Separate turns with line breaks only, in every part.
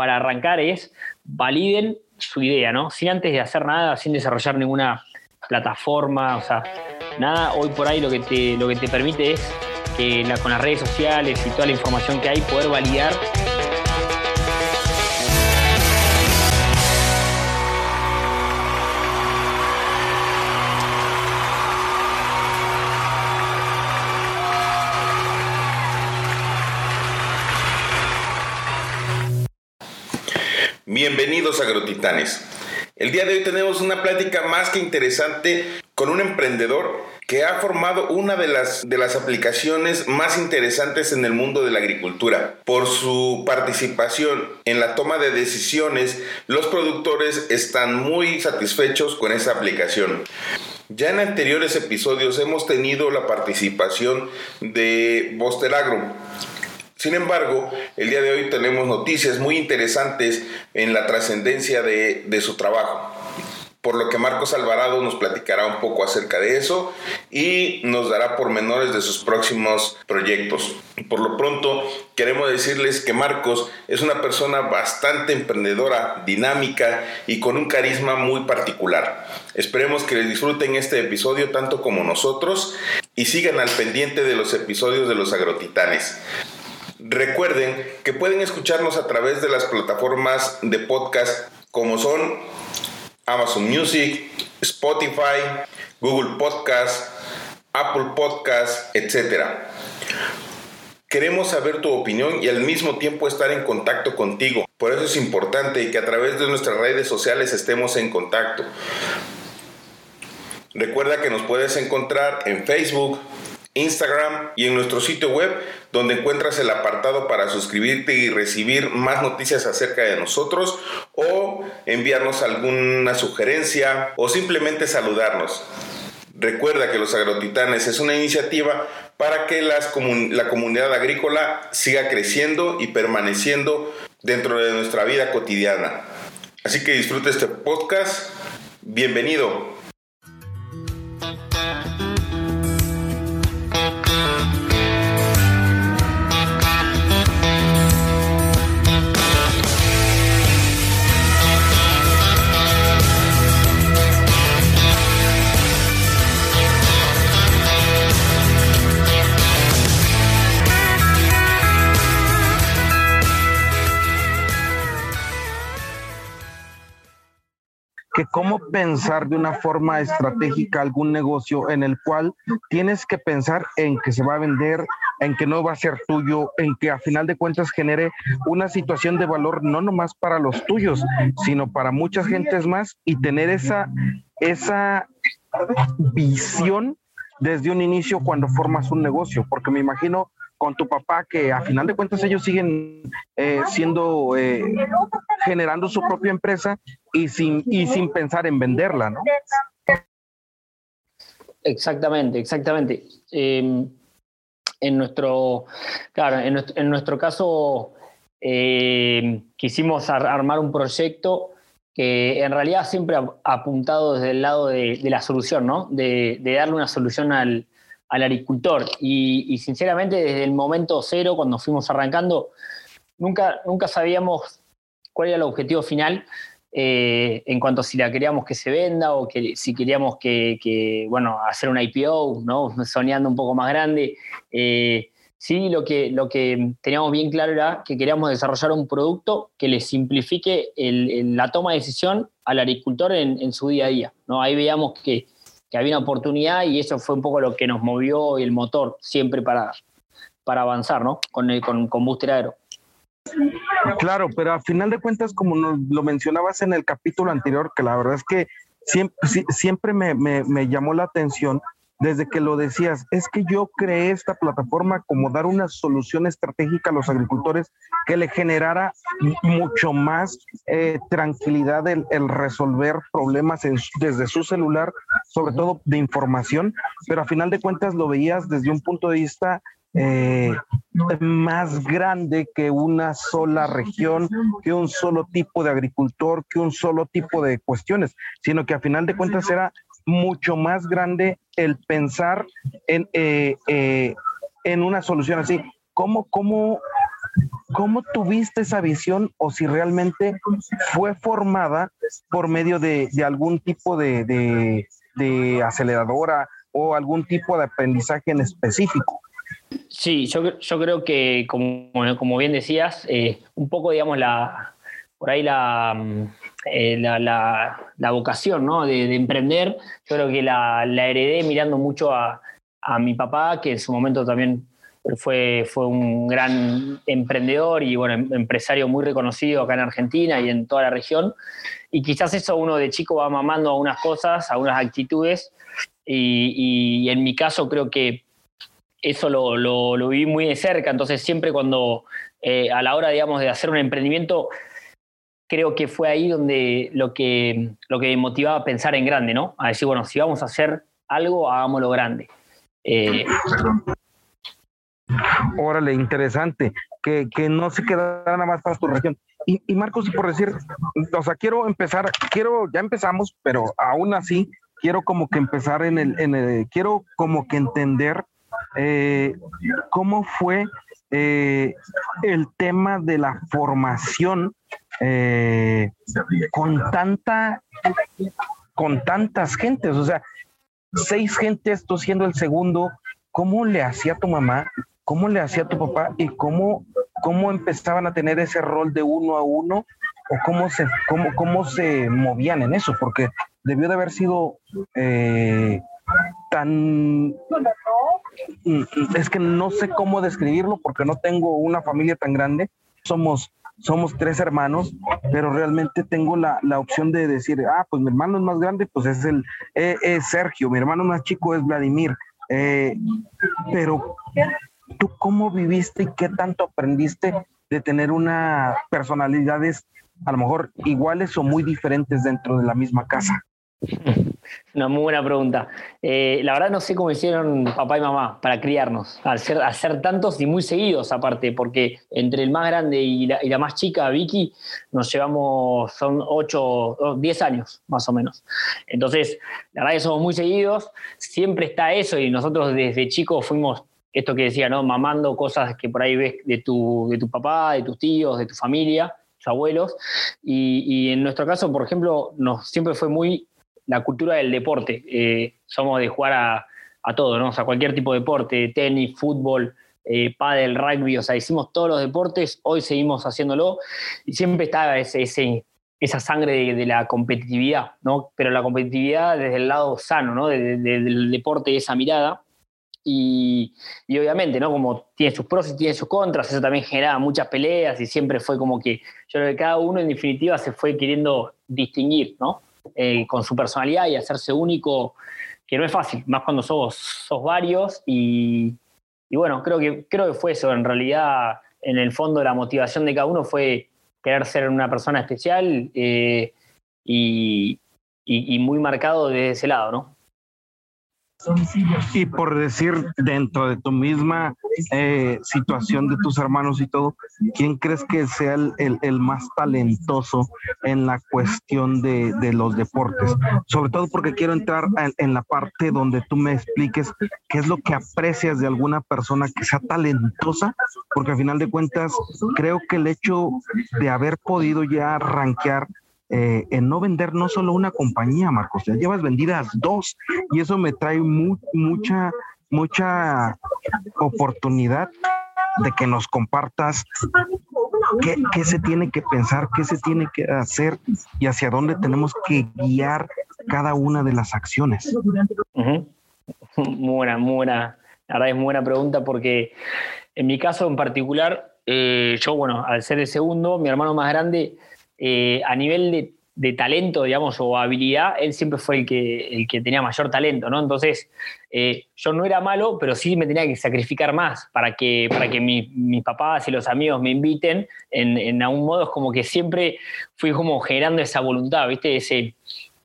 para arrancar es validen su idea, ¿no? Sin antes de hacer nada, sin desarrollar ninguna plataforma, o sea, nada, hoy por ahí lo que te, lo que te permite es que con las redes sociales y toda la información que hay, poder validar
El día de hoy tenemos una plática más que interesante con un emprendedor que ha formado una de las, de las aplicaciones más interesantes en el mundo de la agricultura. Por su participación en la toma de decisiones, los productores están muy satisfechos con esa aplicación. Ya en anteriores episodios hemos tenido la participación de Boster Agro sin embargo, el día de hoy tenemos noticias muy interesantes en la trascendencia de, su trabajo por lo que Marcos Alvarado nos platicará un poco acerca de eso y nos dará pormenores de sus próximos proyectos. Por lo pronto, queremos decirles que Marcos es una persona bastante emprendedora, dinámica y con un carisma muy particular. Esperemos que les disfruten este episodio tanto como nosotros y sigan al pendiente de los episodios de los agrotitanes. Recuerden que pueden escucharnos a través de las plataformas de podcast como son Amazon Music, Spotify, Google Podcast, Apple Podcast, etc. Queremos saber tu opinión y al mismo tiempo estar en contacto contigo. Por eso es importante que a través de nuestras redes sociales estemos en contacto. Recuerda que nos puedes encontrar en Facebook, Instagram y en nuestro sitio web donde encuentras el apartado para suscribirte y recibir más noticias acerca de nosotros o enviarnos alguna sugerencia o simplemente saludarnos. Recuerda que los agrotitanes es una iniciativa para que la comunidad agrícola siga creciendo y permaneciendo dentro de nuestra vida cotidiana. Así que disfrute este podcast. Bienvenido.
Cómo pensar de una forma estratégica algún negocio en el cual tienes que pensar en que se va a vender, en que no va a ser tuyo, en que a final de cuentas genere una situación de valor no nomás para los tuyos, sino para muchas gentes más y tener esa, esa visión desde un inicio cuando formas un negocio, porque me imagino con tu papá, que a final de cuentas ellos siguen eh, siendo, eh, generando su propia empresa y sin, y sin pensar en venderla, ¿no?
Exactamente, exactamente. Em, en nuestro, claro, en nuestro, caso em, quisimos armar un proyecto que en realidad siempre ha apuntado desde el lado de, la solución, ¿no? de darle una solución al, al agricultor. Y, sinceramente, desde el momento cero, cuando fuimos arrancando, nunca, nunca sabíamos cuál era el objetivo final eh, en cuanto a si la queríamos que se venda o que si queríamos que, bueno, hacer una IPO, ¿no? soñando un poco más grande. Eh, sí, lo que, lo que teníamos bien claro era que queríamos desarrollar un producto que le simplifique la toma de decisión al agricultor en, en, su día a día. ¿no? Ahí veíamos que que había una oportunidad y eso fue un poco lo que nos movió el motor siempre para, para avanzar, ¿no? Con, el, con, con Booster Aero.
Claro, pero a final de cuentas, como nos lo mencionabas en el capítulo anterior, que la verdad es que siempre, siempre me, me llamó la atención desde que lo decías, es que yo creé esta plataforma como dar una solución estratégica a los agricultores que le generara mucho más eh, tranquilidad el, resolver problemas desde su celular, sobre todo de información, pero a final de cuentas lo veías desde un punto de vista eh, más grande que una sola región, que un solo tipo de agricultor, que un solo tipo de cuestiones, sino que a final de cuentas era mucho más grande el pensar en, eh, eh, en una solución así. ¿Cómo, cómo ¿cómo tuviste esa visión o si realmente fue formada por medio de, algún tipo de, aceleradora o algún tipo de aprendizaje en específico?
Sí, yo, yo creo que, como, como bien decías, eh, un poco, digamos, la, por ahí la, eh, la, vocación ¿no? de, emprender, yo creo que la, heredé mirando mucho a, a mi papá, que en su momento también fue, fue un gran emprendedor y bueno, em, empresario muy reconocido acá en Argentina y en toda la región. Y quizás eso uno de chico va mamando a unas cosas, a unas actitudes. Y, en mi caso creo que eso lo, lo, viví muy de cerca. Entonces siempre cuando eh, a la hora, digamos, de hacer un emprendimiento, creo que fue ahí donde lo que, lo que motivaba a pensar en grande, ¿no? A decir, bueno, si vamos a hacer algo, hagámoslo grande. Eh,
Órale, interesante, que, no se quedara nada más para tu región. Y, Marcos, y por decir, o sea, quiero empezar, quiero, ya empezamos, pero aún así, quiero como que empezar en el, en el quiero como que entender eh, cómo fue eh, el tema de la formación eh, con tanta, con tantas gentes, o sea, seis gentes, tú siendo el segundo, ¿cómo le hacía tu mamá cómo le hacía tu papá y cómo, cómo empezaban a tener ese rol de uno a uno o cómo se, cómo, cómo se movían en eso, porque debió de haber sido eh, tan... Mm, es que no sé cómo describirlo porque no tengo una familia tan grande. Somos, somos tres hermanos, pero realmente tengo la, opción de decir, ah, pues mi hermano es más grande, pues es el eh, es Sergio, mi hermano más chico es Vladimir. Eh, pero ¿Tú cómo viviste y qué tanto aprendiste de tener una personalidades a lo mejor iguales o muy diferentes dentro de la misma casa?
Una muy buena pregunta. Eh, la verdad no sé cómo hicieron papá y mamá para criarnos, ser, hacer tantos y muy seguidos aparte, porque entre el más grande y la, más chica, Vicky, nos llevamos, son 8, 10 años más o menos. Entonces, la verdad que somos muy seguidos, siempre está eso y nosotros desde chicos fuimos esto que decía, ¿no? Mamando cosas que por ahí ves de tu, de tu papá, de tus tíos, de tu familia, tus abuelos. Y, en nuestro caso, por ejemplo, nos siempre fue muy la cultura del deporte. Eh, somos de jugar a, a, todo, ¿no? O sea, cualquier tipo de deporte, tenis, fútbol, eh, pádel, rugby, o sea, hicimos todos los deportes, hoy seguimos haciéndolo y siempre estaba ese, ese esa sangre de, la competitividad, ¿no? Pero la competitividad desde el lado sano, ¿no? del deporte y esa mirada. Y, obviamente, ¿no? Como tiene sus pros y tiene sus contras, eso también generaba muchas peleas y siempre fue como que yo creo que cada uno en definitiva se fue queriendo distinguir, ¿no? Eh, con su personalidad y hacerse único, que no es fácil, más cuando sos, sos varios y, bueno, creo que, creo que fue eso, en realidad, en el fondo la motivación de cada uno fue querer ser una persona especial eh, y, y muy marcado desde ese lado, ¿no?
Y por decir, dentro de tu misma eh, situación de tus hermanos y todo, ¿quién crees que sea el, más talentoso en la cuestión de, los deportes? Sobre todo porque quiero entrar en, la parte donde tú me expliques qué es lo que aprecias de alguna persona que sea talentosa, porque al final de cuentas creo que el hecho de haber podido ya rankear eh, en no vender no solo una compañía, Marcos, ya llevas vendidas dos y eso me trae mucha, mucha oportunidad de que nos compartas qué, se tiene que pensar, qué se tiene que hacer y hacia dónde tenemos que guiar cada una de las acciones.
Buena, muy buena. Es muy buena pregunta porque en mi caso en particular, eh, yo, bueno, al ser el segundo, mi hermano más grande, eh, a nivel de, talento, digamos, o habilidad, él siempre fue el que, el que tenía mayor talento, ¿no? Entonces, eh, yo no era malo, pero sí me tenía que sacrificar más para que, para que mis papás y los amigos me inviten. En, en algún modo es como que siempre fui como generando esa voluntad, ¿viste? Ese,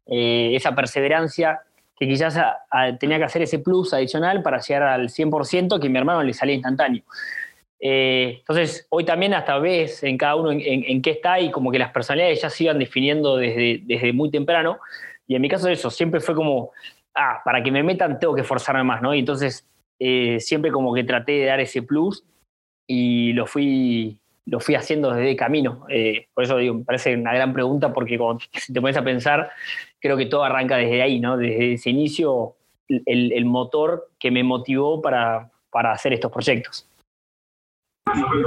eh, esa perseverancia que quizás tenía que hacer ese plus adicional para llegar al 100% que mi hermano le salía instantáneo. Eh, entonces, hoy también hasta ves en cada uno en, qué está y como que las personalidades ya se iban definiendo desde, desde muy temprano. Y en mi caso eso, siempre fue como, ah, para que me metan tengo que forzarme más, ¿no? Y entonces eh, siempre como que traté de dar ese plus y lo fui, lo fui haciendo desde camino. Eh, por eso digo, me parece una gran pregunta porque cuando te pones a pensar, creo que todo arranca desde ahí, ¿no? Desde ese inicio, el, el motor que me motivó para, para hacer estos proyectos.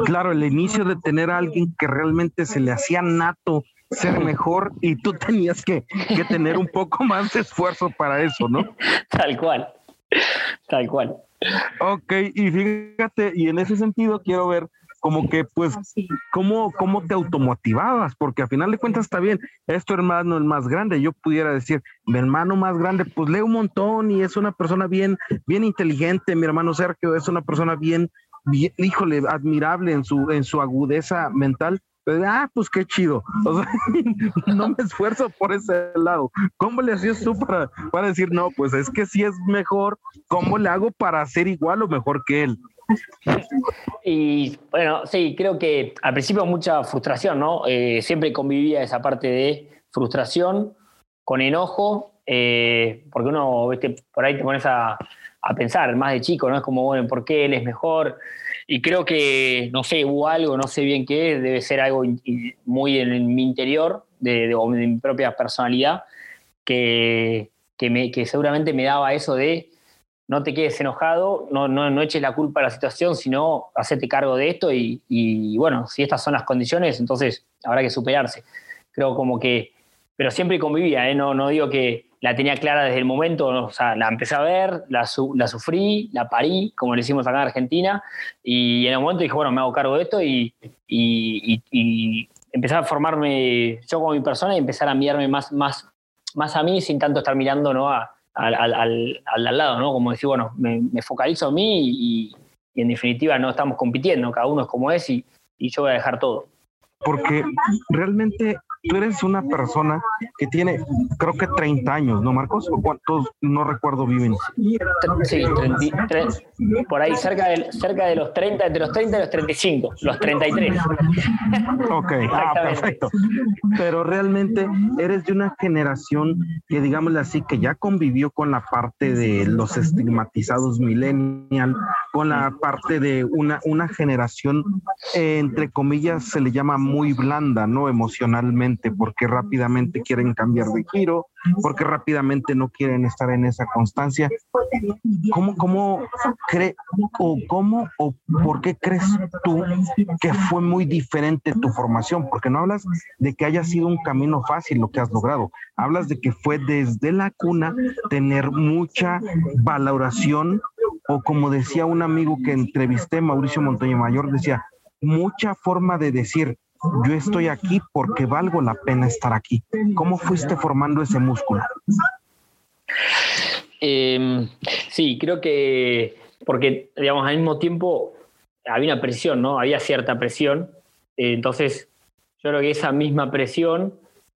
Claro, el inicio de tener a alguien que realmente se le hacía nato ser mejor y tú tenías que, que tener un poco más de esfuerzo para eso, ¿no?
Tal cual, tal cual.
Ok, y fíjate, y en ese sentido quiero ver como que pues cómo, cómo te automotivabas, porque al final de cuentas está bien, es tu hermano el más grande, yo pudiera decir, mi hermano más grande pues lee un montón y es una persona bien, bien inteligente, mi hermano Sergio es una persona bien, híjole, admirable en su, en su agudeza mental, ah, pues qué chido. No me esfuerzo por ese lado. ¿Cómo le hacías tú para, para decir, no, pues es que si es mejor, ¿cómo le hago para ser igual o mejor que él?
Y bueno, sí, creo que al principio mucha frustración, ¿no? Eh, siempre convivía esa parte de frustración con enojo, eh, porque uno, por ahí te pones a, a pensar, más de chico, ¿no? Es como, bueno, ¿por qué él es mejor? Y creo que, no sé, hubo algo, no sé bien qué, debe ser algo muy en, mi interior, de, mi propia personalidad, que, que, me, que seguramente me daba eso de no te quedes enojado, no, no, no eches la culpa a la situación, sino hacerte cargo de esto y, y, bueno, si estas son las condiciones, entonces habrá que superarse. Creo como que, pero siempre convivía, ¿eh? no, no digo que, la tenía clara desde el momento, o sea, la empecé a ver, la, la sufrí, la parí, como le hicimos acá en Argentina, y en el momento dije, bueno, me hago cargo de esto y, y, y, empecé a formarme yo como mi persona y empezar a mirarme más, más, más a mí sin tanto estar mirando ¿no? al, al, al, al, lado, ¿no? Como decir, bueno, me, me focalizo en mí y, en definitiva no estamos compitiendo, cada uno es como es y, y yo voy a dejar todo.
Porque realmente tú eres una persona que tiene, creo que 30 años, ¿no, Marcos? ¿O cuántos, no recuerdo viven?
Sí, 33, por ahí cerca de, cerca de los 30, entre los 30 y los 35, los 33.
Ok, ah, perfecto. Pero realmente eres de una generación que, digámosle así, que ya convivió con la parte de los estigmatizados millennial, con la parte de una, una generación, entre comillas, se le llama muy blanda, ¿no? Emocionalmente porque rápidamente quieren cambiar de giro, porque rápidamente no quieren estar en esa constancia. ¿Cómo, cómo cree o cómo o por qué crees tú que fue muy diferente tu formación? Porque no hablas de que haya sido un camino fácil lo que has logrado. Hablas de que fue desde la cuna tener mucha valoración o como decía un amigo que entrevisté, Mauricio Montaña Mayor, decía, mucha forma de decir, yo estoy aquí porque valgo la pena estar aquí. ¿Cómo fuiste formando ese músculo?
Em, sí, creo que porque, digamos, al mismo tiempo había una presión, ¿no? Había cierta presión. entonces, yo creo que esa misma presión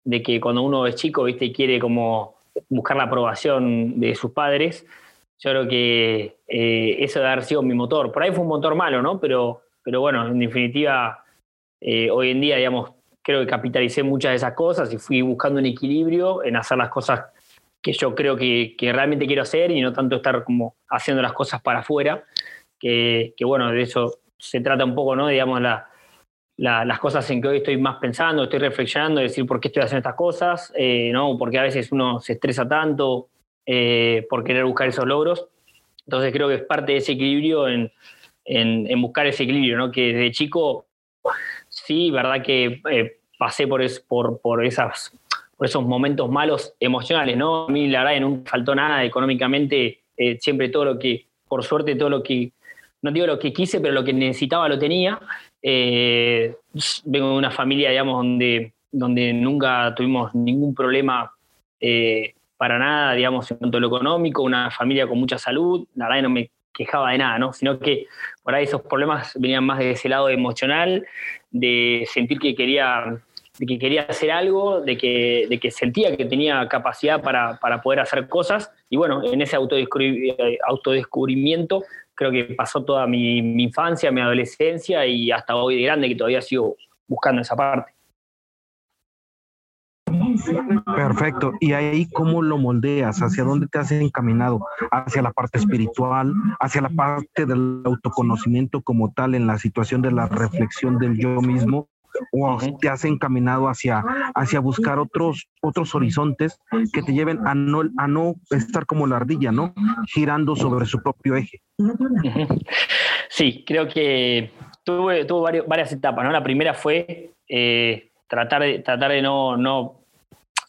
de que cuando uno es chico, viste, quiere como buscar la aprobación de sus padres, yo creo que eh, eso debe haber sido mi motor. Por ahí fue un motor malo, ¿no? Pero, pero bueno, en definitiva, eh, hoy en día, digamos, creo que capitalicé muchas de esas cosas y fui buscando un equilibrio en hacer las cosas que yo creo que, realmente quiero hacer y no tanto estar como haciendo las cosas para afuera, que, bueno, de eso se trata un poco, ¿no? Digamos, las cosas en que hoy estoy más pensando, estoy reflexionando, decir por qué estoy haciendo estas cosas, eh, ¿no? Porque a veces uno se estresa tanto eh, por querer buscar esos logros. Entonces creo que es parte de ese equilibrio en, en buscar ese equilibrio, ¿no? Que desde chico sí, verdad que eh, pasé por, por, por, esas, por esos momentos malos emocionales, ¿no? A mí la verdad que nunca faltó nada económicamente, eh, siempre todo lo que, por suerte, todo lo que, no digo lo que quise, pero lo que necesitaba lo tenía. Eh, vengo de una familia, digamos, donde, donde nunca tuvimos ningún problema para nada, digamos, en cuanto a lo económico, una familia con mucha salud, la verdad no me quejaba de nada, ¿no? Sino que por ahí esos problemas venían más de ese lado emocional, de sentir que quería, que quería hacer algo, de que, de que sentía que tenía capacidad para, para poder hacer cosas. Y bueno, en ese autodescubrimiento creo que pasó toda mi, mi infancia, mi adolescencia y hasta hoy de grande que todavía sigo buscando esa parte.
Perfecto. ¿Y ahí cómo lo moldeas? ¿Hacia dónde te has encaminado? ¿Hacia la parte espiritual? ¿Hacia la parte del autoconocimiento como tal en la situación de la reflexión del yo mismo? ¿O te has encaminado hacia, hacia buscar otros, otros horizontes que te lleven a no, a no estar como la ardilla, ¿no? Girando sobre su propio eje.
Sí, creo que tuve, tuve varias etapas, ¿no? La primera fue eh, tratar de, tratar de no, no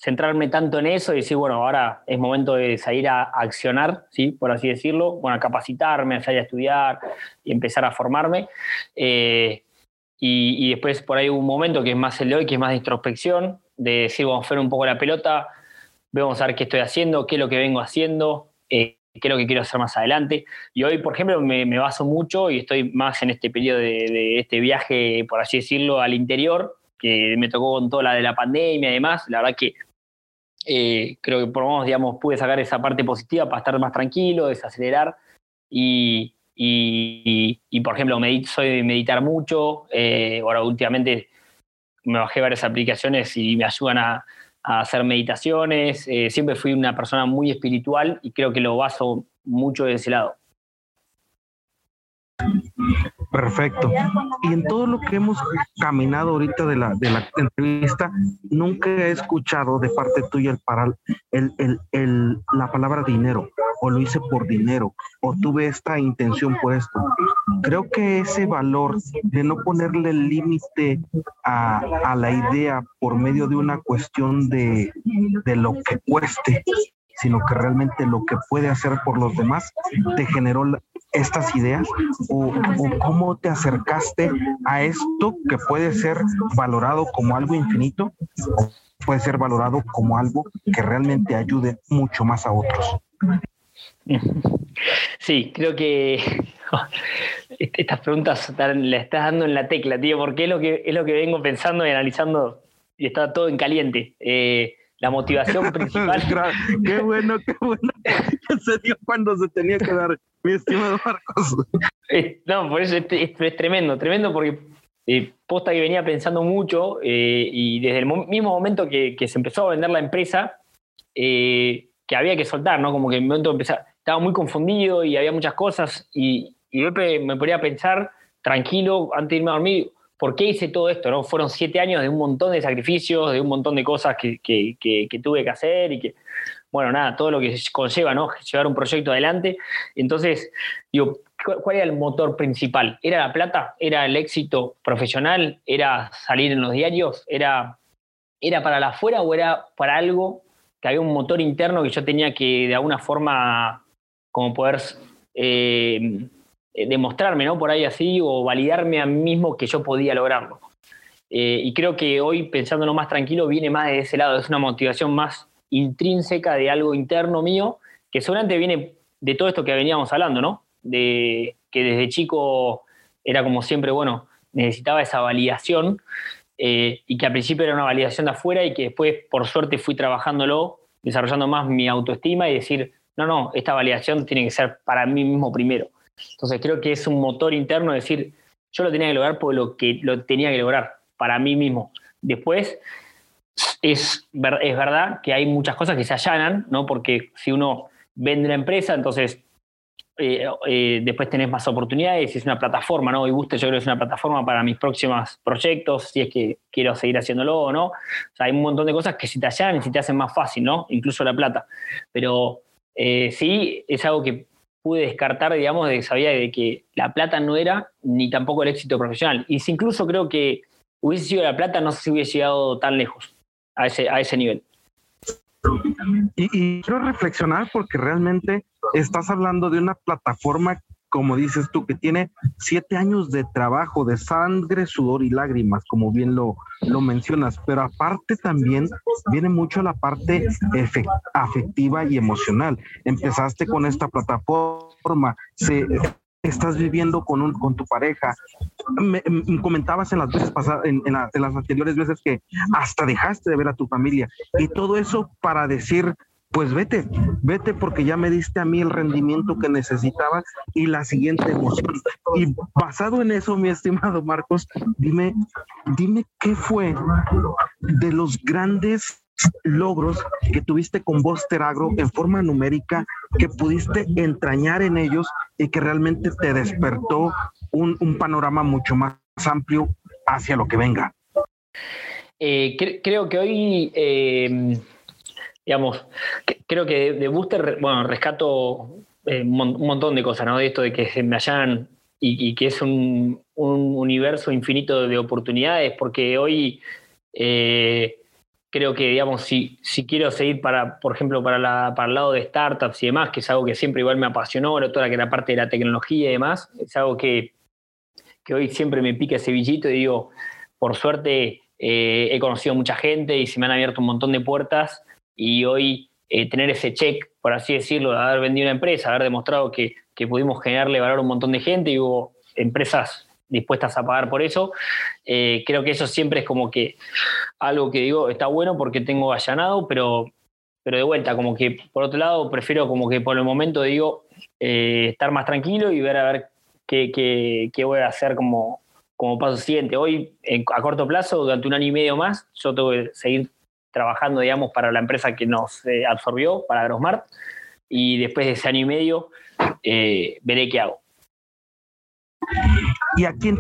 centrarme tanto en eso y decir, bueno, ahora es momento de salir a, accionar, ¿sí? por así decirlo, bueno, a capacitarme, a salir a estudiar y empezar a formarme. Eh, y, después por ahí un momento que es más el de hoy, que es más de introspección, de decir, vamos a hacer un poco la pelota, vamos a ver qué estoy haciendo, qué es lo que vengo haciendo, eh, qué es lo que quiero hacer más adelante. Y hoy, por ejemplo, me, baso mucho y estoy más en este periodo de, de, este viaje, por así decirlo, al interior, que me tocó con toda la de la pandemia y demás. La verdad que eh, creo que por lo menos, digamos, pude sacar esa parte positiva para estar más tranquilo, desacelerar y, por ejemplo, soy de meditar mucho. Eh, ahora últimamente me bajé varias aplicaciones y me ayudan a, hacer meditaciones. Eh, siempre fui una persona muy espiritual y creo que lo baso mucho de ese lado.
Perfecto. Y en todo lo que hemos caminado ahorita de la, de la entrevista, nunca he escuchado de parte tuya el, para, el, el, el, la palabra dinero, o lo hice por dinero, o tuve esta intención por esto. Creo que ese valor de no ponerle límite a, a, la idea por medio de una cuestión de, de lo que cueste, sino que realmente lo que puede hacer por los demás te generó estas ideas o, cómo te acercaste a esto que puede ser valorado como algo infinito puede ser valorado como algo que realmente ayude mucho más a otros.
Sí, creo que estas preguntas le estás dando en la tecla, tío, porque es lo que, es lo que vengo pensando y analizando y está todo en caliente. Eh, la motivación principal.
qué bueno, qué bueno. se dio cuando se tenía que dar, mi estimado Marcos.
no, por eso es, tremendo, tremendo porque eh, posta que venía pensando mucho eh, y desde el mismo momento que, se empezó a vender la empresa, eh, que había que soltar, ¿no? Como que en el momento empezar, estaba muy confundido y había muchas cosas y, y me ponía pensar tranquilo antes de irme a dormir ¿por qué hice todo esto? ¿no? Fueron siete años de un montón de sacrificios, de un montón de cosas que, tuve que hacer y que, bueno, nada, todo lo que conlleva, ¿no? Llevar un proyecto adelante. Entonces, digo, ¿cuál era el motor principal? ¿Era la plata? ¿Era el éxito profesional? ¿Era salir en los diarios? ¿Era, era para la afuera o era para algo que había un motor interno que yo tenía que de alguna forma como poder... Eh, eh, demostrarme, ¿no? Por ahí así, o validarme a mí mismo que yo podía lograrlo. Eh, y creo que hoy, pensándolo más tranquilo, viene más de ese lado, es una motivación más intrínseca de algo interno mío, que seguramente viene de todo esto que veníamos hablando, ¿no? De que desde chico era como siempre, bueno, necesitaba esa validación eh, y que al principio era una validación de afuera y que después, por suerte, fui trabajándolo, desarrollando más mi autoestima y decir, no, no, esta validación tiene que ser para mí mismo primero. Entonces creo que es un motor interno decir, yo lo tenía que lograr por lo que lo tenía que lograr, para mí mismo. Después, es, es verdad que hay muchas cosas que se allanan, ¿no? Porque si uno vende la empresa, entonces eh, eh, después tenés más oportunidades, es una plataforma, ¿no? Y Guste yo creo que es una plataforma para mis próximos proyectos, si es que quiero seguir haciéndolo o no. O sea, hay un montón de cosas que se te allanan y se te hacen más fácil, ¿no? Incluso la plata. Pero eh, sí, es algo que pude descartar, digamos, de que sabía de que la plata no era ni tampoco el éxito profesional. Y si incluso creo que hubiese sido la plata, no sé si hubiese llegado tan lejos a ese, a ese nivel.
Y, quiero reflexionar porque realmente estás hablando de una plataforma como dices tú, que tiene siete años de trabajo, de sangre, sudor y lágrimas, como bien lo, lo mencionas, pero aparte también viene mucho la parte afectiva y emocional. Empezaste con esta plataforma, se, estás viviendo con, un, con tu pareja. Me, comentabas en las veces pasadas, en, en, en, las anteriores veces que hasta dejaste de ver a tu familia y todo eso para decir pues vete, vete porque ya me diste a mí el rendimiento que necesitaba y la siguiente emoción. Y basado en eso, mi estimado Marcos, dime, dime qué fue de los grandes logros que tuviste con Buster Agro en forma numérica que pudiste entrañar en ellos y que realmente te despertó un, un panorama mucho más amplio hacia lo que venga?
Eh, creo que hoy, eh, digamos, creo que de Booster, bueno, rescato eh, un montón de cosas, ¿no? De esto de que se me hayan y, que es un, universo infinito de oportunidades, porque hoy creo que, digamos, si, si quiero seguir para, por ejemplo, para, la, para el lado de startups y demás, que es algo que siempre igual me apasionó, toda la que parte de la tecnología y demás, es algo que, que hoy siempre me pica ese billito y digo, por suerte eh, he conocido mucha gente y se me han abierto un montón de puertas y hoy eh, tener ese check, por así decirlo, de haber vendido una empresa, haber demostrado que, pudimos generarle valor a un montón de gente y hubo empresas dispuestas a pagar por eso, eh, creo que eso siempre es como que algo que digo, está bueno porque tengo allanado, pero, pero de vuelta, como que por otro lado, prefiero como que por el momento digo, estar más tranquilo y ver a ver qué, qué, qué voy a hacer como, como paso siguiente. Hoy, a corto plazo, durante un año y medio más, yo tengo que seguir trabajando, digamos, para la empresa que nos eh, absorbió, para Grosmart, y después de ese año y medio eh, veré qué hago.
¿Y a quién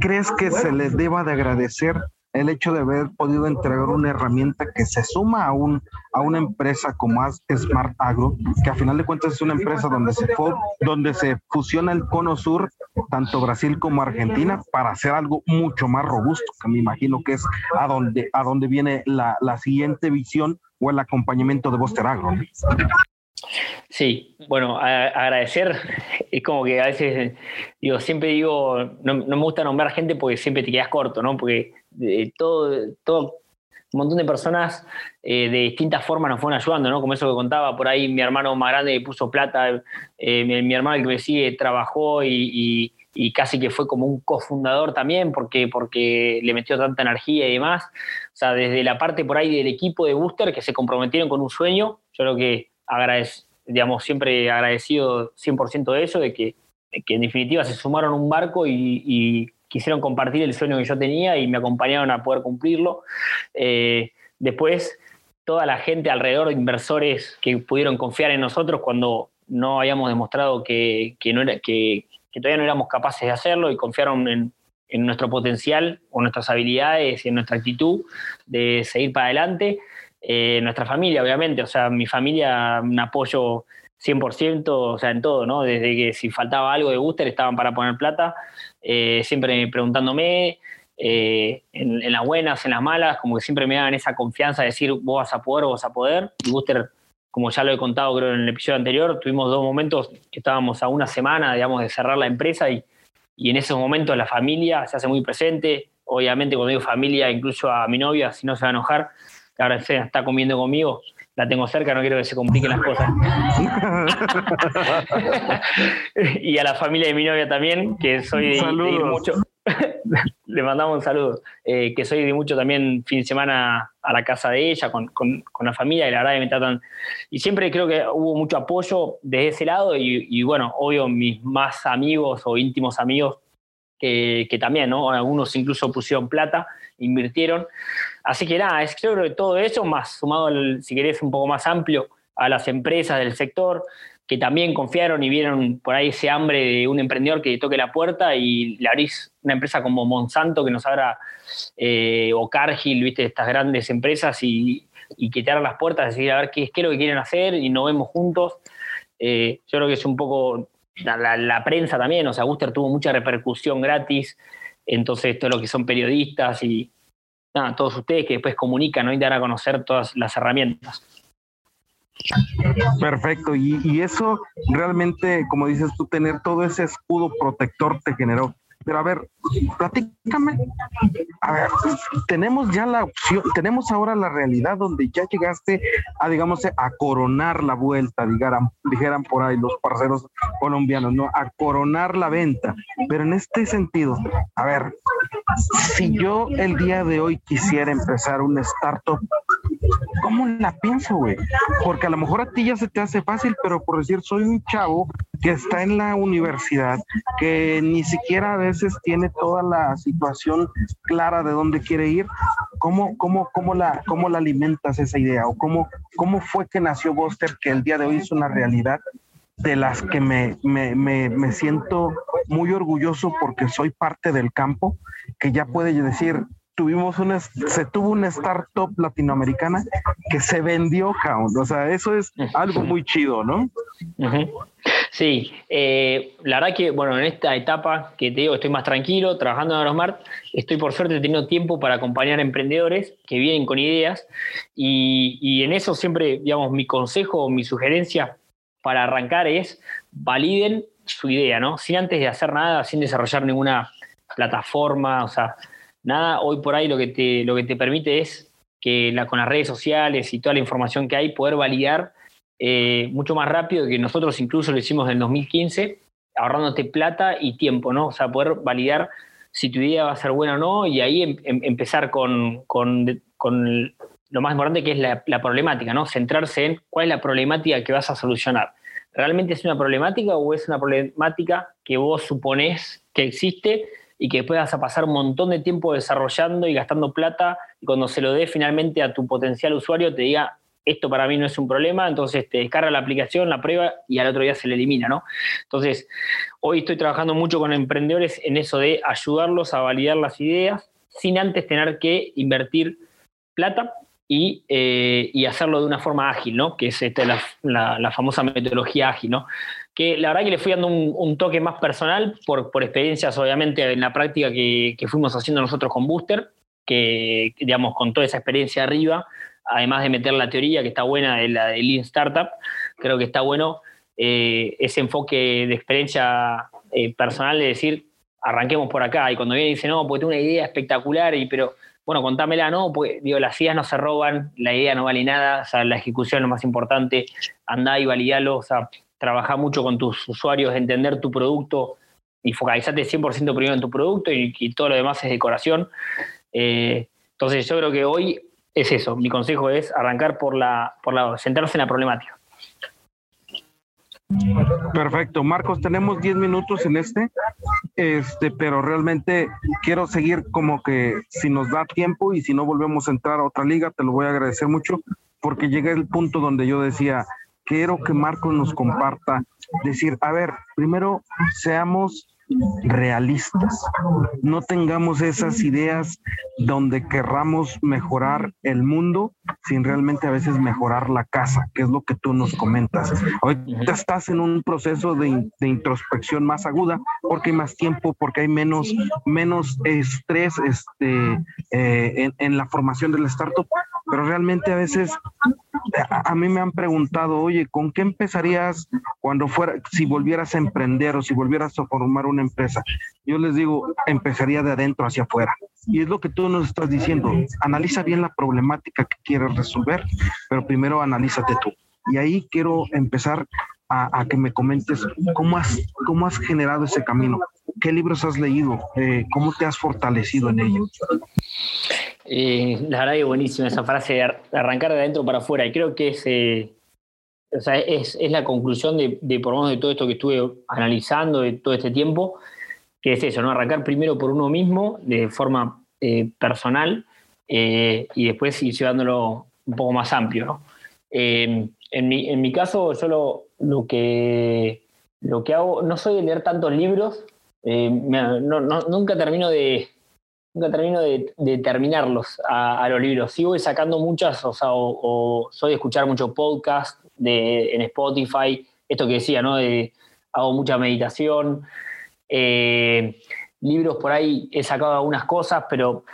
crees que se le deba de agradecer el hecho de haber podido entregar una herramienta que se suma a, un, a una empresa como Smart Agro, que a final de cuentas es una empresa donde se, donde se fusiona el cono sur, tanto Brasil como Argentina, para hacer algo mucho más robusto, que me imagino que es a donde, a donde viene la, la siguiente visión o el acompañamiento de Boster Agro.
Sí, bueno, agradecer, es como que a veces, digo, siempre digo, no, me gusta nombrar gente porque siempre te quedas corto, ¿no? Porque todo, todo un montón de personas eh, de distintas formas nos fueron ayudando, ¿no? Como eso que contaba, por ahí mi hermano más grande puso plata, eh, mi, hermano que me sigue trabajó y, casi que fue como un cofundador también porque, porque le metió tanta energía y demás. O sea, desde la parte por ahí del equipo de Booster que se comprometieron con un sueño, yo creo que agradez, digamos, siempre agradecido 100% de eso, de que, que en definitiva se sumaron a un barco y quisieron compartir el sueño que yo tenía y me acompañaron a poder cumplirlo. Eh, después, toda la gente alrededor, de inversores que pudieron confiar en nosotros cuando no habíamos demostrado que, no era, que, todavía no éramos capaces de hacerlo y confiaron en, nuestro potencial o nuestras habilidades y en nuestra actitud de seguir para adelante. Eh, nuestra familia, obviamente, o sea, mi familia, un apoyo 100%, o sea, en todo, ¿no? Desde que si faltaba algo de booster estaban para poner plata, eh, siempre preguntándome, eh, en, las buenas, en las malas, como que siempre me daban esa confianza de decir, vos vas a poder, vos vas a poder. Y booster, como ya lo he contado creo en el episodio anterior, tuvimos dos momentos que estábamos a una semana, digamos, de cerrar la empresa y, y en esos momentos la familia se hace muy presente. Obviamente cuando digo familia, incluso a mi novia, si no se va a enojar, que ahora se está comiendo conmigo, la tengo cerca, no quiero que se compliquen las cosas. y a la familia de mi novia también, que soy de, mucho. Le mandamos un saludo. Eh, que soy de mucho también fin de semana a la casa de ella, con, la familia, y la verdad que me tratan. Y siempre creo que hubo mucho apoyo desde ese lado, y, bueno, obvio, mis más amigos o íntimos amigos, que, que también, ¿no? Algunos incluso pusieron plata, invirtieron. Así que nada, es creo que todo eso, más sumado, si querés, un poco más amplio a las empresas del sector que también confiaron y vieron por ahí ese hambre de un emprendedor que toque la puerta y le abrís una empresa como Monsanto que nos abra, eh, o Cargill, viste, estas grandes empresas y, que te abran las puertas, decir, a ver qué, es lo que quieren hacer y nos vemos juntos. Eh, yo creo que es un poco la, la, prensa también, o sea, Guster tuvo mucha repercusión gratis, entonces todo lo que son periodistas y, nada, todos ustedes que después comunican ¿no? y dan a conocer todas las herramientas.
Perfecto, y, y, eso realmente, como dices tú, tener todo ese escudo protector te generó pero a ver, platícame. A ver, tenemos ya la opción, tenemos ahora la realidad donde ya llegaste a, digamos, a coronar la vuelta, dijeran, dijeran por ahí los parceros colombianos, ¿no? A coronar la venta. Pero en este sentido, a ver, si yo el día de hoy quisiera empezar un startup, ¿cómo la pienso, güey? Porque a lo mejor a ti ya se te hace fácil, pero por decir, soy un chavo que está en la universidad, que ni siquiera a veces tiene toda la situación clara de dónde quiere ir, ¿cómo, cómo, cómo, la, cómo la alimentas esa idea? ¿O cómo, cómo fue que nació Buster que el día de hoy es una realidad de las que me, me, me, me siento muy orgulloso porque soy parte del campo, que ya puede decir, tuvimos una, se tuvo una startup latinoamericana que se vendió, cabrón. O sea, eso es algo muy chido, ¿no?
Sí, eh, la verdad que, bueno, en esta etapa que te digo, estoy más tranquilo trabajando en Aerosmart, estoy por suerte teniendo tiempo para acompañar a emprendedores que vienen con ideas y, y en eso siempre, digamos, mi consejo o mi sugerencia para arrancar es validen su idea, ¿no? Sin antes de hacer nada, sin desarrollar ninguna plataforma, o sea, nada, hoy por ahí lo que te, lo que te permite es que la, con las redes sociales y toda la información que hay, poder validar eh, mucho más rápido que nosotros incluso lo hicimos en 2015, ahorrándote plata y tiempo, ¿no? O sea, poder validar si tu idea va a ser buena o no y ahí em, em, empezar con, con, con, lo más importante que es la, la, problemática, ¿no? Centrarse en cuál es la problemática que vas a solucionar. ¿Realmente es una problemática o es una problemática que vos suponés que existe y que después vas a pasar un montón de tiempo desarrollando y gastando plata y cuando se lo dé finalmente a tu potencial usuario te diga, esto para mí no es un problema, entonces te descarga la aplicación, la prueba y al otro día se le elimina, ¿no? Entonces, hoy estoy trabajando mucho con emprendedores en eso de ayudarlos a validar las ideas sin antes tener que invertir plata y, eh, hacerlo de una forma ágil, ¿no? Que es este, la, la, la, famosa metodología ágil, ¿no? Que la verdad que le fui dando un, toque más personal por, por, experiencias, obviamente, en la práctica que, que, fuimos haciendo nosotros con Booster, que, digamos, con toda esa experiencia arriba, además de meter la teoría que está buena de la de Lean Startup, creo que está bueno eh, ese enfoque de experiencia eh, personal de decir, arranquemos por acá, y cuando viene y dice, no, porque tengo una idea espectacular, y pero bueno, contámela, no, porque digo, las ideas no se roban, la idea no vale nada, o sea, la ejecución es lo más importante, andá y validalo, o sea, trabajar mucho con tus usuarios, entender tu producto y focalizarte 100% primero en tu producto y, y, todo lo demás es decoración. Eh, entonces yo creo que hoy es eso, mi consejo es arrancar por la, por la, centrarse en la problemática.
Perfecto, Marcos, tenemos 10 minutos en este, este, pero realmente quiero seguir como que si nos da tiempo y si no volvemos a entrar a otra liga, te lo voy a agradecer mucho, porque llega el punto donde yo decía, quiero que Marcos nos comparta, decir, a ver, primero seamos realistas, no tengamos esas ideas donde querramos mejorar el mundo sin realmente a veces mejorar la casa, que es lo que tú nos comentas. Hoy estás en un proceso de, de, introspección más aguda porque hay más tiempo, porque hay menos, menos estrés este, eh, en, en la formación del startup, pero realmente a veces a, mí me han preguntado, oye, ¿con qué empezarías cuando fuera, si volvieras a emprender o si volvieras a formar una empresa? Yo les digo, empezaría de adentro hacia afuera. Y es lo que tú nos estás diciendo. Analiza bien la problemática que quieres resolver, pero primero analízate tú. Y ahí quiero empezar a, que me comentes cómo has, cómo has generado ese camino, qué libros has leído, eh, cómo te has fortalecido en ello.
Eh, la verdad que buenísima esa frase de arrancar de adentro para afuera. Y creo que es, eh, o sea, es, es, la conclusión de, de, por lo menos de todo esto que estuve analizando de todo este tiempo, que es eso, ¿no? Arrancar primero por uno mismo, de forma eh, personal, eh, y después ir llevándolo un poco más amplio, ¿no? Eh, en, mi, en mi caso, yo lo, que, lo que hago, no soy de leer tantos libros, no, nunca termino de, nunca termino de, terminarlos a, los libros. Voy sacando muchas, o, sea, o soy de escuchar mucho podcast en Spotify, esto que decía, ¿no? Hago mucha meditación. Eh, libros por ahí he sacado algunas cosas, pero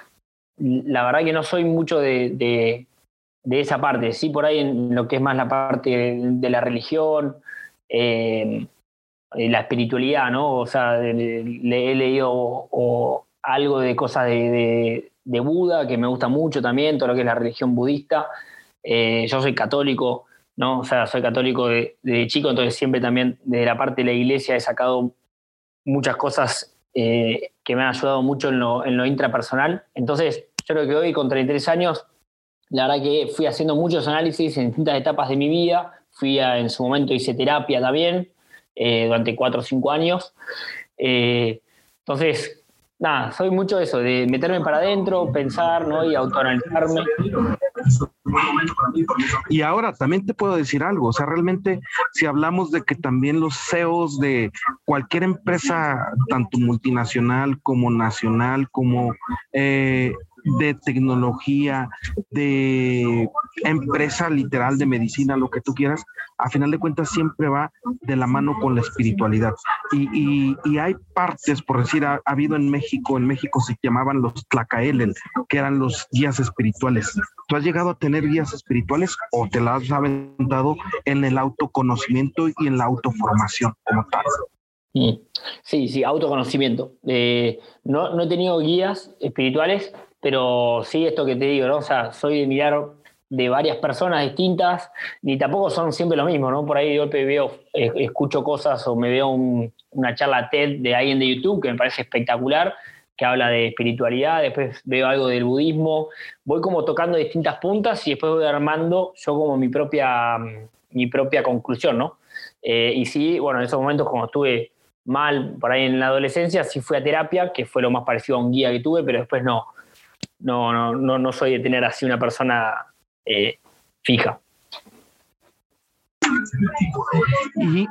la verdad que no soy mucho de, de, esa parte. Sí, por ahí en lo que es más la parte de, la religión, eh, la espiritualidad, ¿no? O sea, he leído algo de cosas de, Buda, que me gusta mucho también, todo lo que es la religión budista. Eh, yo soy católico, ¿no? O sea, soy católico de, de, chico, entonces siempre también de la parte de la iglesia he sacado muchas cosas eh, que me han ayudado mucho en lo, en lo, intrapersonal. Entonces, yo creo que hoy, con 33 años, la verdad que fui haciendo muchos análisis en distintas etapas de mi vida. Fui a, en su momento hice terapia también, durante cuatro o cinco años. entonces, nada, soy mucho eso, de meterme para adentro, pensar ¿no? y autoanalizarme.
Y ahora también te puedo decir algo, o sea, realmente si hablamos de que también los CEOs de cualquier empresa, tanto multinacional como nacional, como eh, de tecnología, de empresa literal, de medicina, lo que tú quieras, a final de cuentas siempre va de la mano con la espiritualidad. Y, hay partes, por decir, ha, habido en México, en México se llamaban los tlacaelen, que eran los guías espirituales. ¿Tú has llegado a tener guías espirituales o te las has aventado en el autoconocimiento y en la autoformación como tal?
Mm. Sí, sí, autoconocimiento. Eh, no, no he tenido guías espirituales, pero sí, esto que te digo, ¿no? O sea, soy de mirar de varias personas distintas, ni tampoco son siempre lo mismo, ¿no? Por ahí de golpe veo, escucho cosas o me veo una charla TED de alguien de YouTube que me parece espectacular, que habla de espiritualidad, después veo algo del budismo, voy como tocando distintas puntas y después voy armando yo como mi propia, mi propia conclusión, ¿no? Eh, y sí, bueno, en esos momentos como estuve mal por ahí en la adolescencia, sí fui a terapia, que fue lo más parecido a un guía que tuve, pero después no, no, no, no, no soy de tener así una persona eh, fija.
Y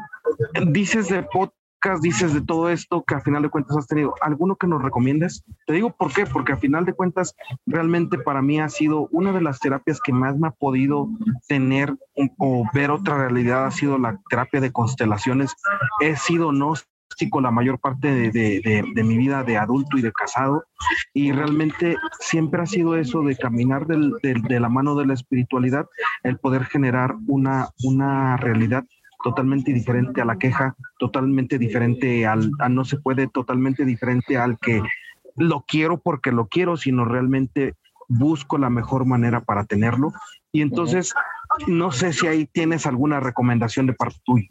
dices de podcast, dices de todo esto que a final de cuentas has tenido, ¿alguno que nos recomiendes? Te digo por qué, porque a final de cuentas realmente para mí ha sido una de las terapias que más me ha podido tener o ver otra realidad, ha sido la terapia de constelaciones. He sido no la mayor parte de, mi vida de adulto y de casado y realmente siempre ha sido eso de caminar de la mano de la espiritualidad, el poder generar una, una realidad totalmente diferente a la queja, totalmente diferente al, a no se puede, totalmente diferente al que lo quiero porque lo quiero, sino realmente busco la mejor manera para tenerlo. Y entonces, no sé si ahí tienes alguna recomendación de parte tuya.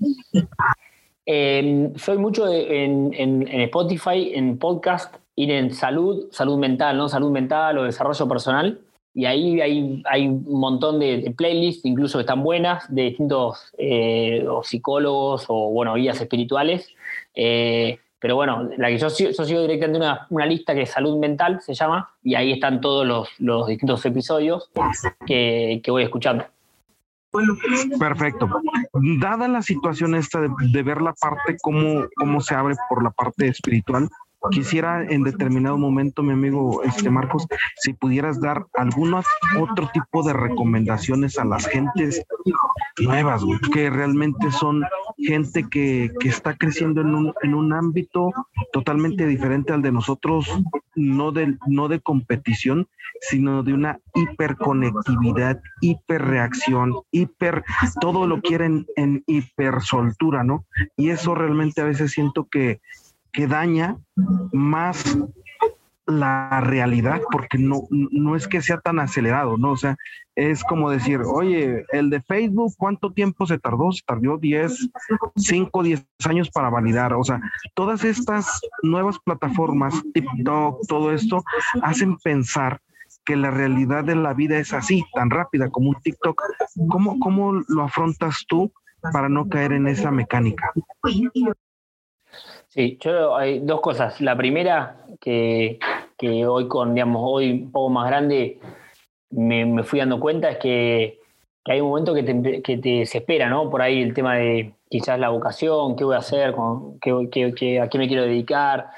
Em, soy mucho en, Spotify, en podcast, ir en salud, salud mental, ¿no? Salud mental o desarrollo personal. Y ahí hay, hay un montón de, playlists, incluso que están buenas, de distintos eh, psicólogos o, bueno, guías espirituales. Eh, pero bueno, la que yo, yo sigo directamente una, una, lista que es Salud Mental, se llama, y ahí están todos los, los distintos episodios que, que voy escuchando.
Perfecto. Dada la situación esta de, ver la parte, cómo, cómo se abre por la parte espiritual, quisiera en determinado momento, mi amigo este Marcos, si pudieras dar algún otro tipo de recomendaciones a las gentes nuevas, que realmente son gente que, que está creciendo en un, en un, ámbito totalmente diferente al de nosotros, no de, no de competición, sino de una hiperconectividad, hiperreacción, hiper, todo lo quieren en hipersoltura, ¿no? Y eso realmente a veces siento que, que daña más la realidad porque no, no es que sea tan acelerado, ¿no? O sea, es como decir, oye, el de Facebook, ¿cuánto tiempo se tardó? Se tardó 10, 5, 10 años para validar. O sea, todas estas nuevas plataformas, TikTok, todo esto, hacen pensar que la realidad de la vida es así, tan rápida como un TikTok. ¿Cómo, cómo lo afrontas tú para no caer en esa mecánica?
Sí, yo hay dos cosas. La primera, que, hoy con, digamos, hoy un poco más grande me, fui dando cuenta es que, hay un momento que te, que te desespera, ¿no? Por ahí el tema de quizás la vocación, qué voy a hacer, con, qué, a qué me quiero dedicar.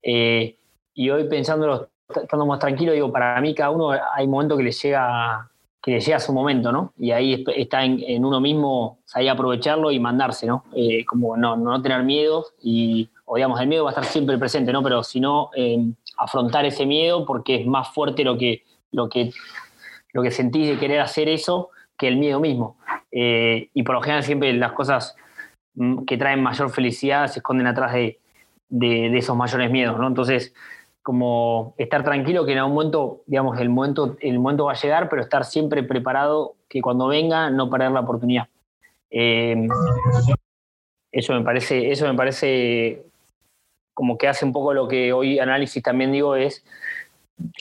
Eh, y hoy pensándolo, estando más tranquilo, digo, para mí cada uno hay momentos que le llega que le llega su momento, ¿no? Y ahí está en, uno mismo, ahí aprovecharlo y mandarse, ¿no? Eh, como no, no tener miedo y, o digamos, el miedo va a estar siempre presente, ¿no? Pero si no, eh, afrontar ese miedo porque es más fuerte lo que, lo que, lo que sentís de querer hacer eso que el miedo mismo. Eh, y por lo general siempre las cosas mm, que traen mayor felicidad se esconden atrás de, de, esos mayores miedos, ¿no? Entonces, como estar tranquilo que en algún momento, digamos, el momento, el momento va a llegar, pero estar siempre preparado que cuando venga no perder la oportunidad. Eh, eso me parece, eso me parece como que hace un poco lo que hoy análisis también digo es,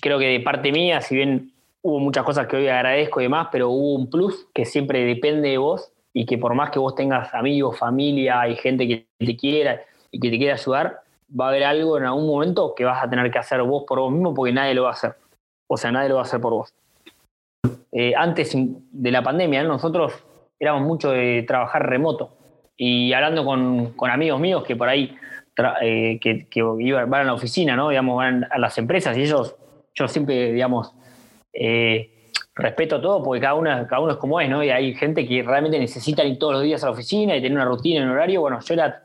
creo que de parte mía, si bien hubo muchas cosas que hoy agradezco y demás, pero hubo un plus que siempre depende de vos, y que por más que vos tengas amigos, familia y gente que te quiera y que te quiera ayudar, va a haber algo en algún momento que vas a tener que hacer vos por vos mismo porque nadie lo va a hacer. O sea, nadie lo va a hacer por vos. Eh, antes de la pandemia, nosotros éramos mucho de trabajar remoto. Y hablando con, amigos míos que por ahí eh, que, van a la oficina, ¿no? Digamos, van a las empresas y ellos, yo siempre, digamos, eh, respeto todo porque cada uno, cada uno es como es, ¿no? Y hay gente que realmente necesita ir todos los días a la oficina y tener una rutina en horario. Bueno, yo era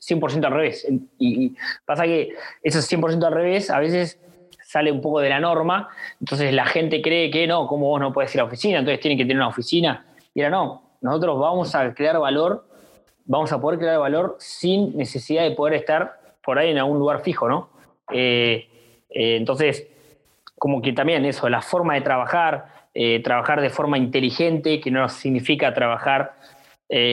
100% al revés. Y, pasa que eso es 100% al revés, a veces sale un poco de la norma, entonces la gente cree que no, como vos no puedes ir a la oficina, entonces tienen que tener una oficina. Y ahora no, nosotros vamos a crear valor, vamos a poder crear valor sin necesidad de poder estar por ahí en algún lugar fijo, ¿no? Eh, eh, entonces, como que también eso, la forma de trabajar, eh, trabajar de forma inteligente, que no significa trabajar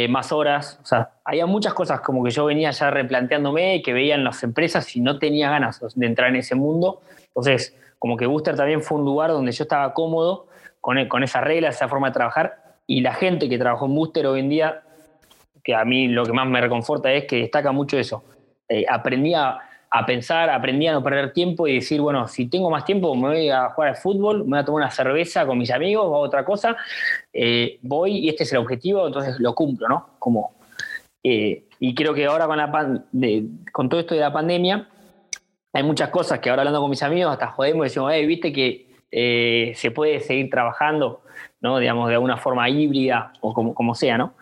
más horas. O sea, había muchas cosas como que yo venía ya replanteándome, que veía en las empresas y no tenía ganas de entrar en ese mundo. Entonces, como que Booster también fue un lugar donde yo estaba cómodo con, con esas reglas, esa forma de trabajar, y la gente que trabajó en Booster hoy en día, que a mí lo que más me reconforta es que destaca mucho eso. Eh, aprendí a, pensar, aprendí a no perder tiempo y decir, bueno, si tengo más tiempo me voy a jugar al fútbol, me voy a tomar una cerveza con mis amigos o otra cosa, eh, voy y este es el objetivo, entonces lo cumplo, ¿no? Como, eh, y creo que ahora con, la con todo esto de la pandemia, hay muchas cosas que ahora hablando con mis amigos hasta jodemos y decimos, hey, viste que se puede seguir trabajando, ¿no? Digamos, de alguna forma híbrida o como, como sea, ¿no?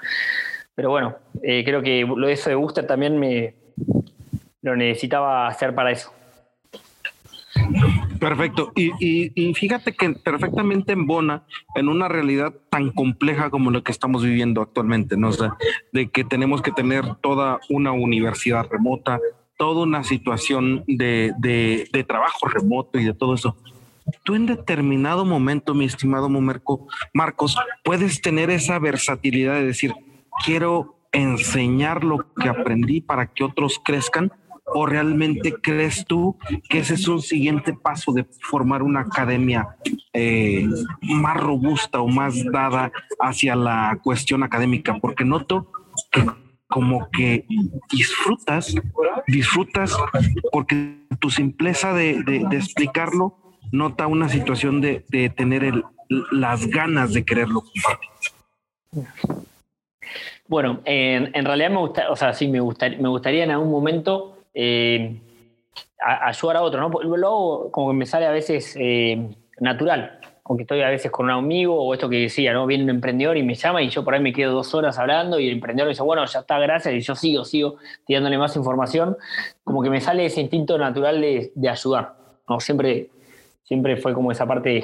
Pero bueno, eh, creo que lo de eso de Booster también me lo necesitaba hacer para eso.
Perfecto. Y, fíjate que perfectamente embona en una realidad tan compleja como la que estamos viviendo actualmente, ¿no? O de que tenemos que tener toda una universidad remota, toda una situación de, de, trabajo remoto y de todo eso. Tú en determinado momento, mi estimado Marcos, puedes tener esa versatilidad de decir, quiero enseñar lo que aprendí para que otros crezcan o realmente crees tú que ese es un siguiente paso de formar una academia eh, más robusta o más dada hacia la cuestión académica? Porque noto que como que disfrutas, disfrutas porque tu simpleza de, explicarlo nota una situación de, tener las ganas de quererlo
Bueno, en, realidad me gusta, o sea, sí, me, gustaría, me gustaría en algún momento eh, ayudar a otro, ¿no? Luego como que me sale a veces eh, natural aunque estoy a veces con un amigo o esto que decía, ¿no? Viene un emprendedor y me llama y yo por ahí me quedo dos horas hablando y el emprendedor dice, bueno, ya está, gracias, y yo sigo, sigo tirándole más información, como que me sale ese instinto natural de, ayudar, ¿no? Siempre, siempre fue como esa parte de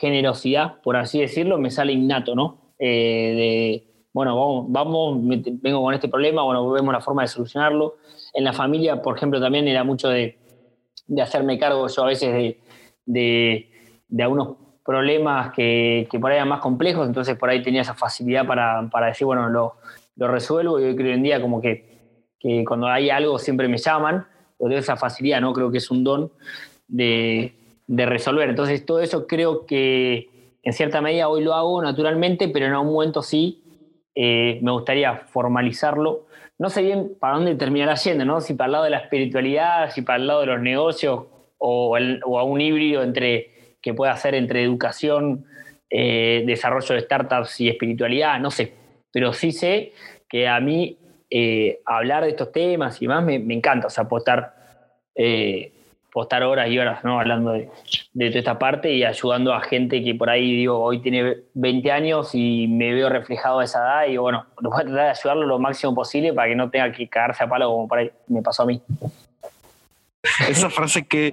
generosidad, por así decirlo, me sale innato, ¿no? Eh, de, bueno, vamos, vengo con este problema, bueno, vemos la forma de solucionarlo. En la familia, por ejemplo, también era mucho de, hacerme cargo yo a veces de, de, de algunos problemas que, por ahí eran más complejos, entonces por ahí tenía esa facilidad para, decir, bueno, lo, resuelvo y hoy creo en día como que, cuando hay algo siempre me llaman, o tengo esa facilidad, ¿no? Creo que es un don de, resolver. Entonces todo eso creo que en cierta medida hoy lo hago naturalmente, pero en algún momento sí eh, me gustaría formalizarlo. No sé bien para dónde terminará yendo, ¿no? Si para el lado de la espiritualidad, si para el lado de los negocios o, o a un híbrido entre que pueda hacer entre educación, eh, desarrollo de startups y espiritualidad, no sé, pero sí sé que a mí eh, hablar de estos temas y más me, encanta, o sea, apostar, horas y horas ¿no? hablando de, toda esta parte y ayudando a gente que por ahí, digo, hoy tiene 20 años y me veo reflejado a esa edad y bueno, voy a tratar de ayudarlo lo máximo posible para que no tenga que cagarse a palo como por ahí me pasó a mí.
Esa frase que,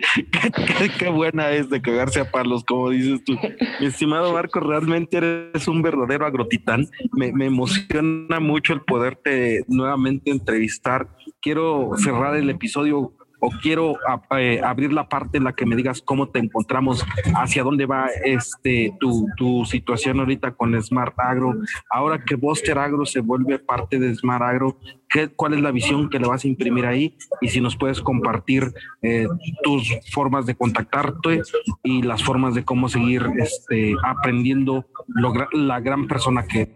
qué buena es de cagarse a palos, como dices tú. Mi estimado Marco, realmente eres un verdadero agrotitán. Me, me emociona mucho el poderte nuevamente entrevistar. Quiero cerrar el episodio o quiero eh, abrir la parte en la que me digas cómo te encontramos, hacia dónde va este tu, tu, situación ahorita con Smart Agro. Ahora que Buster Agro se vuelve parte de Smart Agro, ¿qué, ¿cuál es la visión que le vas a imprimir ahí? Y si nos puedes compartir eh, tus formas de contactarte y las formas de cómo seguir este, aprendiendo la gran persona que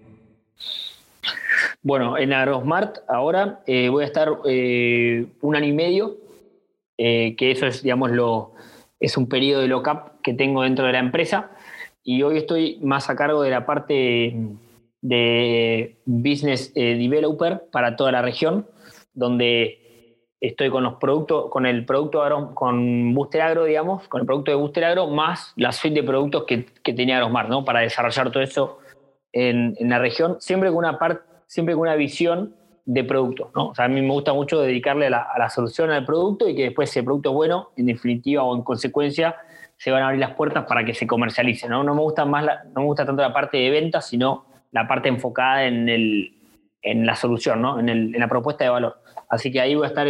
Bueno, en AgroSmart ahora eh, voy a estar eh, un año y medio, que eso es, digamos, lo, es un periodo de lock-up que tengo dentro de la empresa y hoy estoy más a cargo de la parte de Business Developer para toda la región, donde estoy con los productos, con el producto con Booster Agro, digamos, con el producto de Booster Agro, más la suite de productos que, que tenía Agrosmar, ¿no? Para desarrollar todo eso en, en, la región, siempre con una parte, siempre con una visión de producto, ¿no? O sea, a mí me gusta mucho dedicarle a la, solución al producto y que después ese producto bueno, en definitiva o en consecuencia, se van a abrir las puertas para que se comercialice, ¿no? No me gusta más no me gusta tanto la parte de venta, sino la parte enfocada en el en la solución, ¿no? en la propuesta de valor. Así que ahí voy a estar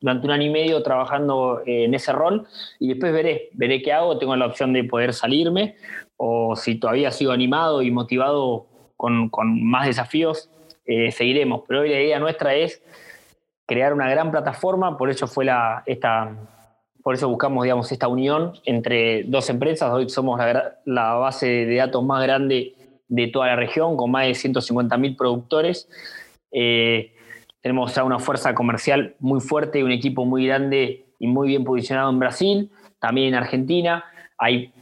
durante un año y medio trabajando eh, en ese rol y después veré, veré qué hago. Tengo la opción de poder salirme o si todavía sigo animado y motivado con, con más desafíos, eh, seguiremos. Pero hoy la idea nuestra es crear una gran plataforma, por eso fue la, esta, por eso buscamos, digamos, esta unión entre dos empresas. Hoy somos la, base de datos más grande de toda la región, con más de 150.000 productores. Eh, tenemos ya una fuerza comercial muy fuerte un equipo muy grande y muy bien posicionado en Brasil, también en Argentina. Hay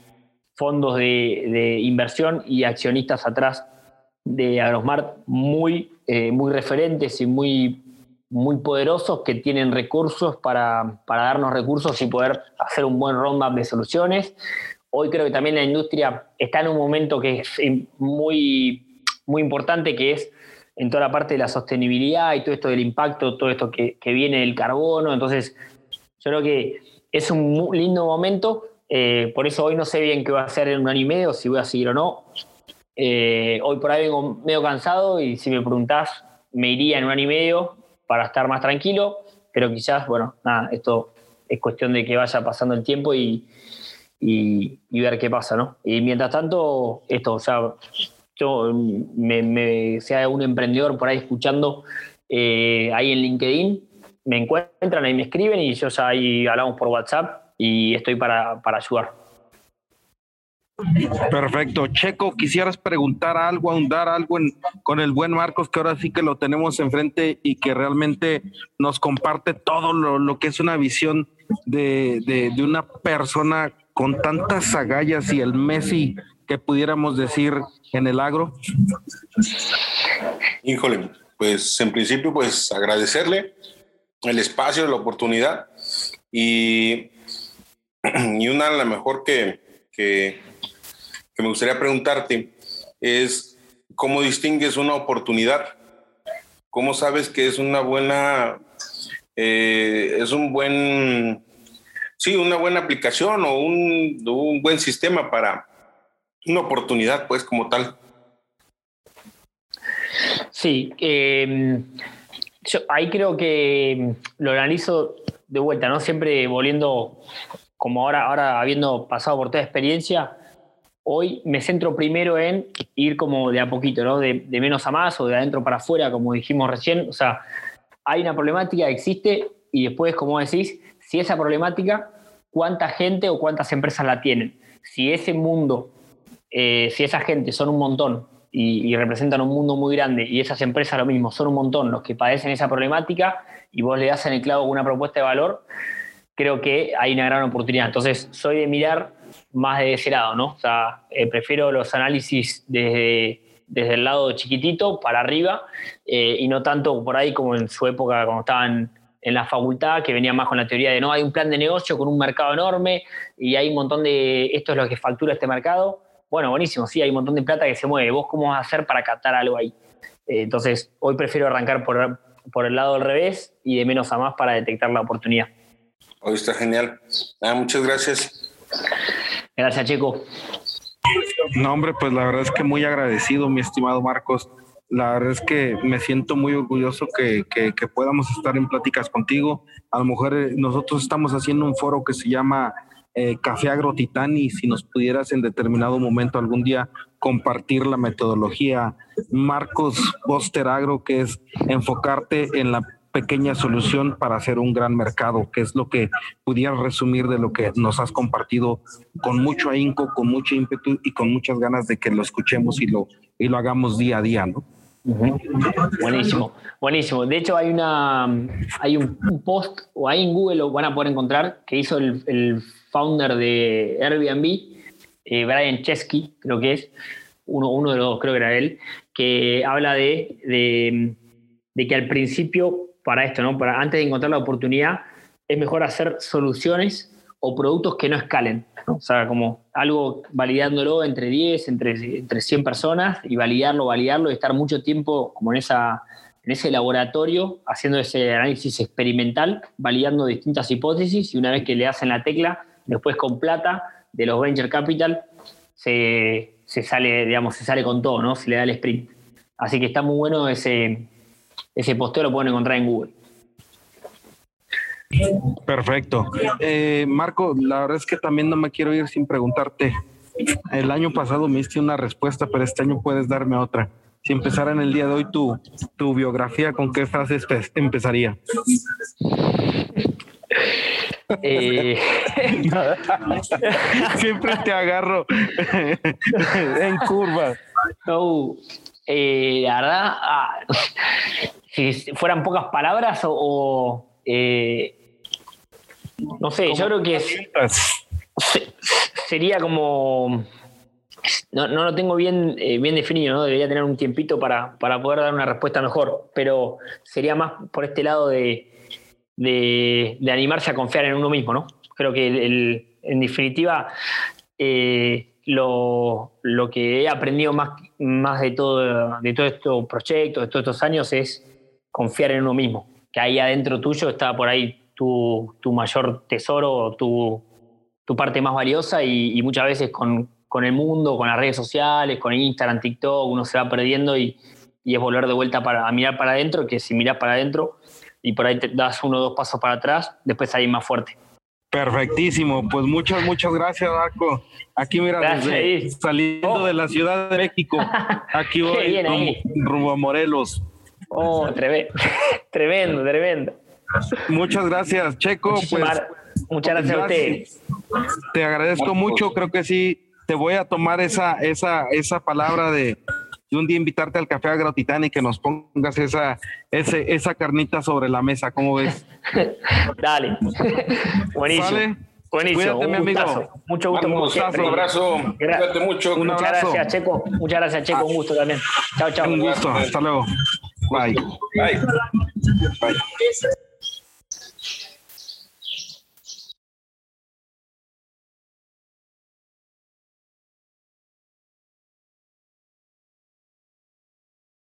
fondos de, inversión y accionistas atrás de Agrosmart muy, eh, muy referentes y muy, muy poderosos que tienen recursos para, para, darnos recursos y poder hacer un buen roadmap de soluciones. Hoy creo que también la industria está en un momento que es muy, muy importante, que es en toda la parte de la sostenibilidad y todo esto del impacto, todo esto que, viene del carbono. Entonces, yo creo que es un lindo momento. Eh, por eso hoy no sé bien qué va a hacer en un año y medio, si voy a seguir o no. Eh, hoy por ahí vengo medio cansado y si me preguntás, me iría en un año y medio para estar más tranquilo, pero quizás, bueno, nada, esto es cuestión de que vaya pasando el tiempo y, y, ver qué pasa, ¿no? Y mientras tanto, esto, o sea, yo me, me, sea un emprendedor por ahí escuchando eh, ahí en LinkedIn, me encuentran, ahí me escriben y yo ya ahí hablamos por WhatsApp y estoy para, para ayudar.
Perfecto. Checo, quisieras preguntar algo, ahondar algo con el buen Marcos, que ahora sí que lo tenemos enfrente y que realmente nos comparte todo lo, lo que es una visión de, una persona con tantas agallas y el Messi que pudiéramos decir en el agro?
Híjole, pues en principio pues agradecerle el espacio, la oportunidad y, una a la mejor que, me gustaría preguntarte es cómo distingues una oportunidad, cómo sabes que es una buena, eh, es un buen, sí, una buena aplicación o un, un buen sistema para, una oportunidad, pues, como tal.
Sí, em, yo ahí creo que lo analizo de vuelta, ¿no? Siempre volviendo, como ahora, ahora habiendo pasado por toda experiencia, hoy me centro primero en ir como de a poquito, ¿no? De, menos a más o de adentro para afuera, como dijimos recién. O sea, hay una problemática, existe, y después, como decís, si esa problemática, cuánta gente o cuántas empresas la tienen. Si ese mundo eh, si esa gente son un montón y, representan un mundo muy grande y esas empresas lo mismo, son un montón los que padecen esa problemática y vos le das en el clavo una propuesta de valor, creo que hay una gran oportunidad. Entonces, soy de mirar más de ese lado, ¿no? O sea, eh, prefiero los análisis desde, desde el lado chiquitito para arriba eh, y no tanto por ahí como en su época cuando estaban en la facultad, que venía más con la teoría de no, hay un plan de negocio con un mercado enorme y hay un montón de, esto es lo que factura este mercado bueno, buenísimo, sí, hay un montón de plata que se mueve. ¿Vos cómo vas a hacer para captar algo ahí? Eh, entonces, hoy prefiero arrancar por, por el lado al revés y de menos a más para detectar la oportunidad.
Hoy está genial. Ah, muchas gracias.
Gracias, Checo.
No, hombre, pues la verdad es que muy agradecido, mi estimado Marcos. La verdad es que me siento muy orgulloso que, que, podamos estar en pláticas contigo. A lo mejor eh, nosotros estamos haciendo un foro que se llama eh, Café Agrotitán y si nos pudieras en determinado momento algún día compartir la metodología Marcos Boster Agro, que es enfocarte en la pequeña solución para hacer un gran mercado, que es lo que pudieras resumir de lo que nos has compartido con mucho ahínco, con mucho ímpetu y con muchas ganas de que lo escuchemos y lo, y lo hagamos día a día, ¿no?
Buenísimo, buenísimo. De hecho, hay una hay un, post, o ahí en Google lo van a poder encontrar, que hizo el, founder de Airbnb, eh, Brian Chesky, creo que es, uno, uno de los, creo que era él, que habla de, de, que al principio, para esto, ¿no? Para, antes de encontrar la oportunidad, es mejor hacer soluciones o productos que no escalen. O sea, como algo validándolo entre 10, entre, entre 100 personas y validarlo, validarlo y estar mucho tiempo como en, esa, en ese laboratorio haciendo ese análisis experimental, validando distintas hipótesis y una vez que le hacen la tecla, después con plata de los venture capital, se, se sale, digamos, se sale con todo, ¿no? Se le da el sprint. Así que está muy bueno ese, ese posteo, lo pueden encontrar en Google.
Perfecto. Eh, Marco, la verdad es que también no me quiero ir sin preguntarte. El año pasado me diste una respuesta, pero este año puedes darme otra. Si empezara en el día de hoy tu, tu biografía, ¿con qué frases empezaría? Eh, Siempre te agarro en curva.
Eh, la verdad, ah, si fueran pocas palabras o, eh, no sé, yo creo que sería como. No, lo tengo bien, eh, bien definido, ¿no? Debería tener un tiempito para, poder dar una respuesta mejor, pero sería más por este lado de, de, animarse a confiar en uno mismo, ¿no? Creo que en definitiva eh, lo, que he aprendido más, más de, todo, de todos estos proyectos, de todos estos años, es confiar en uno mismo que ahí adentro tuyo está por ahí tu, mayor tesoro, tu, tu parte más valiosa y, muchas veces con, el mundo, con las redes sociales, con Instagram, TikTok, uno se va perdiendo y, es volver de vuelta para, a mirar para adentro, que si miras para adentro y por ahí te das uno o dos pasos para atrás, después ahí más fuerte.
Perfectísimo, pues muchas, muchas gracias, Marco. Aquí mira, saliendo oh. de la Ciudad de México, aquí voy rumbo a Morelos.
Oh, tremendo, tremendo.
Muchas gracias, Checo.
Pues, muchas gracias, a usted.
Te agradezco mucho, creo que sí, te voy a tomar esa, esa, esa palabra de, un día invitarte al café agrotitán y que nos pongas esa, ese, esa carnita sobre la mesa, ¿cómo ves?
Dale. Buenísimo. Buenísimo.
Cuídate, mi
amigo. Mucho gusto.
Un abrazo. Cuídate mucho.
Muchas gracias, Checo. Muchas gracias, Checo. Un gusto también. Chao, chao.
Un gusto. Hasta luego. Baik. Baik. Baik.